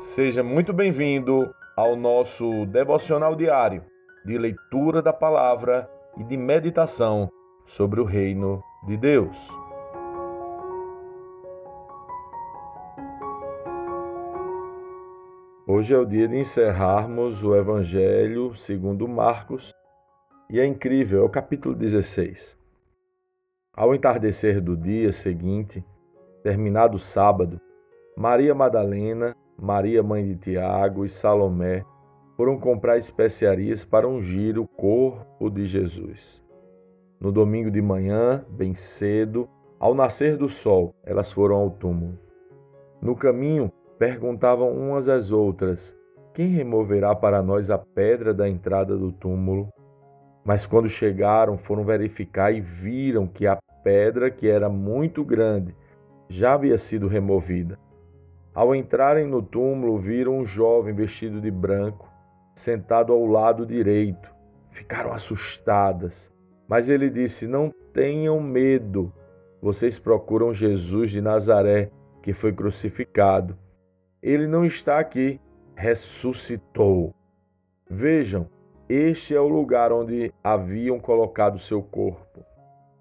Seja muito bem-vindo ao nosso devocional diário de leitura da palavra e de meditação sobre o reino de Deus. Hoje é o dia de encerrarmos o Evangelho segundo Marcos e é incrível, é o capítulo 16. Ao entardecer do dia seguinte, terminado o sábado, Maria Madalena, Maria mãe de Tiago e Salomé foram comprar especiarias para ungir o corpo de Jesus. No domingo de manhã, bem cedo, ao nascer do sol, elas foram ao túmulo. No caminho, perguntavam umas às outras: Quem removerá para nós a pedra da entrada do túmulo? Mas quando chegaram, foram verificar e viram que a pedra, que era muito grande, já havia sido removida. Ao entrarem no túmulo, viram um jovem vestido de branco, sentado ao lado direito. Ficaram assustadas. Mas ele disse: Não tenham medo. Vocês procuram Jesus de Nazaré, que foi crucificado. Ele não está aqui, ressuscitou. Vejam, este é o lugar onde haviam colocado seu corpo.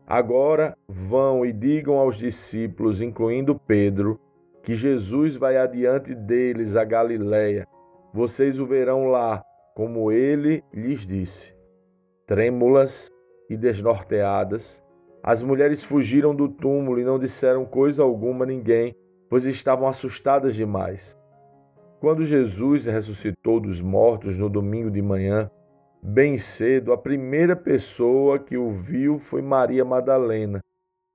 Agora vão e digam aos discípulos, incluindo Pedro, que Jesus vai adiante deles a Galiléia. Vocês o verão lá, como ele lhes disse. Trêmulas e desnorteadas, as mulheres fugiram do túmulo e não disseram coisa alguma a ninguém, pois estavam assustadas demais. Quando Jesus ressuscitou dos mortos no domingo de manhã, bem cedo, a primeira pessoa que o viu foi Maria Madalena,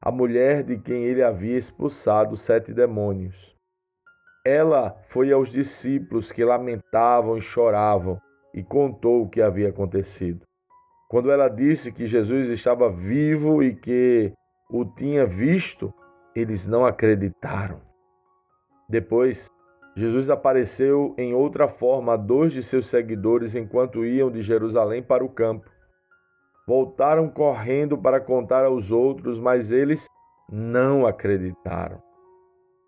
a mulher de quem ele havia expulsado sete demônios. Ela foi aos discípulos que lamentavam e choravam e contou o que havia acontecido. Quando ela disse que Jesus estava vivo e que o tinha visto, eles não acreditaram. Depois, Jesus apareceu em outra forma a dois de seus seguidores enquanto iam de Jerusalém para o campo. Voltaram correndo para contar aos outros, mas eles não acreditaram.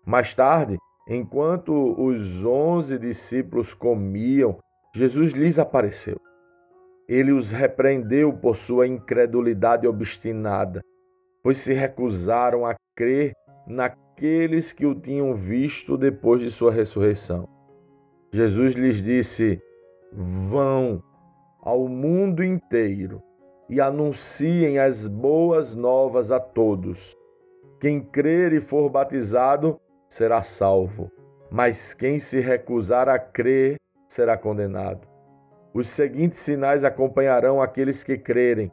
Mais tarde, enquanto os onze discípulos comiam, Jesus lhes apareceu. Ele os repreendeu por sua incredulidade obstinada, pois se recusaram a crer na aqueles que o tinham visto depois de sua ressurreição. Jesus lhes disse: Vão ao mundo inteiro e anunciem as boas novas a todos. Quem crer e for batizado será salvo, mas quem se recusar a crer será condenado. Os seguintes sinais acompanharão aqueles que crerem: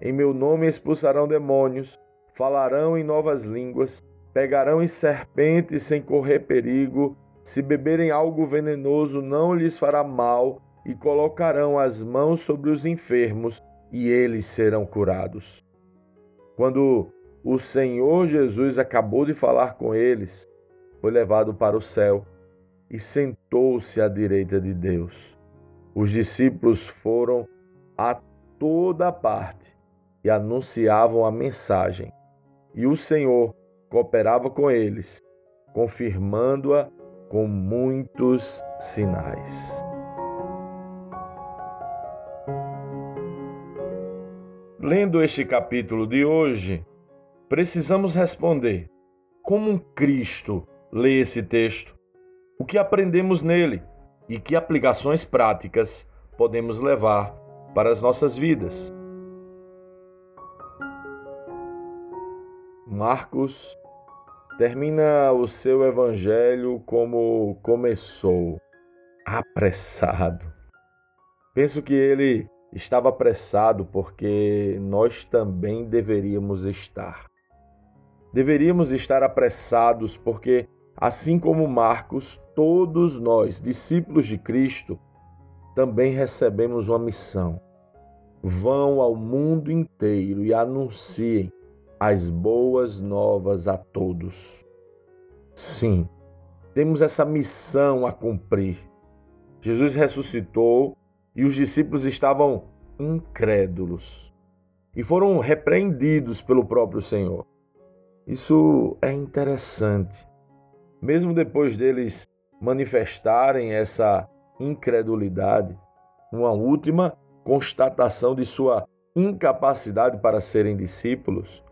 em meu nome expulsarão demônios, falarão em novas línguas pegarão em serpentes sem correr perigo, se beberem algo venenoso não lhes fará mal, e colocarão as mãos sobre os enfermos, e eles serão curados. Quando o Senhor Jesus acabou de falar com eles, foi levado para o céu e sentou-se à direita de Deus. Os discípulos foram a toda parte e anunciavam a mensagem. E o Senhor cooperava com eles, confirmando-a com muitos sinais. Lendo este capítulo de hoje, precisamos responder: como um Cristo lê esse texto? O que aprendemos nele e que aplicações práticas podemos levar para as nossas vidas? Marcos termina o seu evangelho como começou, apressado. Penso que ele estava apressado porque nós também deveríamos estar. Deveríamos estar apressados porque, assim como Marcos, todos nós, discípulos de Cristo, também recebemos uma missão. Vão ao mundo inteiro e anunciem as boas novas a todos. Sim, temos essa missão a cumprir. Jesus ressuscitou e os discípulos estavam incrédulos e foram repreendidos pelo próprio Senhor. Isso é interessante. Mesmo depois deles manifestarem essa incredulidade, uma última constatação de sua incapacidade para serem discípulos,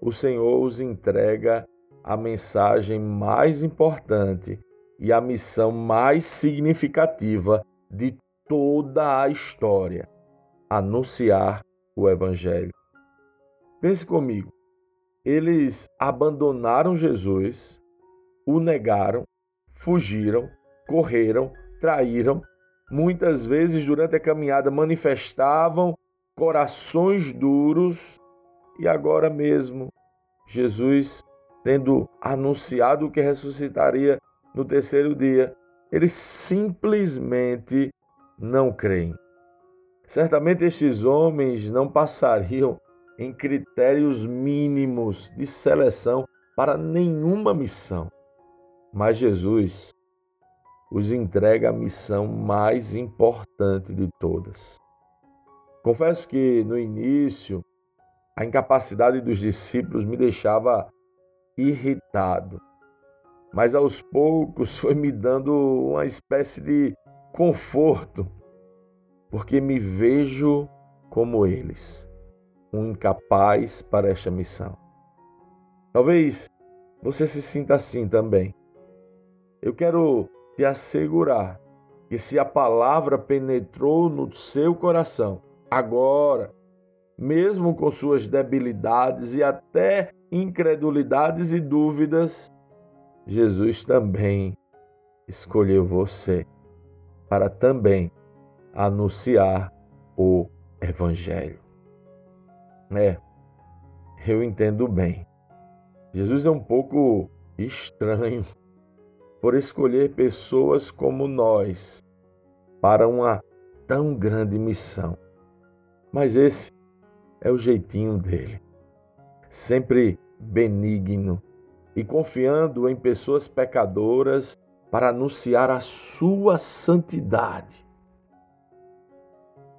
o Senhor os entrega a mensagem mais importante e a missão mais significativa de toda a história: anunciar o Evangelho. Pense comigo, eles abandonaram Jesus, o negaram, fugiram, correram, traíram, muitas vezes durante a caminhada manifestavam corações duros e agora mesmo Jesus, tendo anunciado que ressuscitaria no terceiro dia, eles simplesmente não creem. Certamente estes homens não passariam em critérios mínimos de seleção para nenhuma missão. Mas Jesus os entrega a missão mais importante de todas. Confesso que no início a incapacidade dos discípulos me deixava irritado, mas aos poucos foi me dando uma espécie de conforto, porque me vejo como eles um incapaz para esta missão. Talvez você se sinta assim também. Eu quero te assegurar que se a palavra penetrou no seu coração, agora, mesmo com suas debilidades e até incredulidades e dúvidas, Jesus também escolheu você para também anunciar o Evangelho. É, eu entendo bem. Jesus é um pouco estranho por escolher pessoas como nós para uma tão grande missão. Mas esse é o jeitinho dele. Sempre benigno e confiando em pessoas pecadoras para anunciar a sua santidade.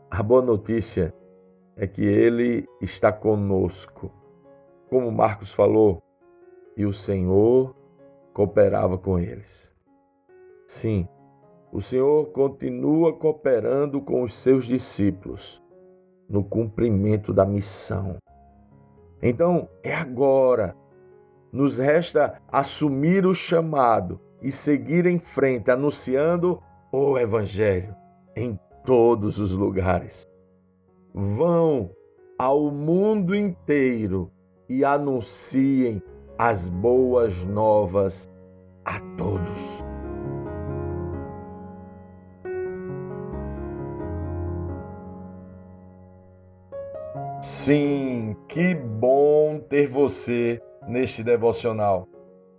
A boa notícia é que Ele está conosco. Como Marcos falou, e o Senhor cooperava com eles. Sim, o Senhor continua cooperando com os seus discípulos no cumprimento da missão. Então, é agora. Nos resta assumir o chamado e seguir em frente, anunciando o Evangelho em todos os lugares. Vão ao mundo inteiro e anunciem as boas novas a todos. Sim, que bom ter você neste devocional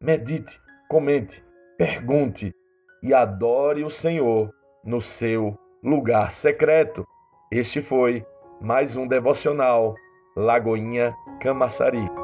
medite, comente, pergunte e adore o Senhor no seu lugar secreto. Este foi mais um devocional Lagoinha Camaçari.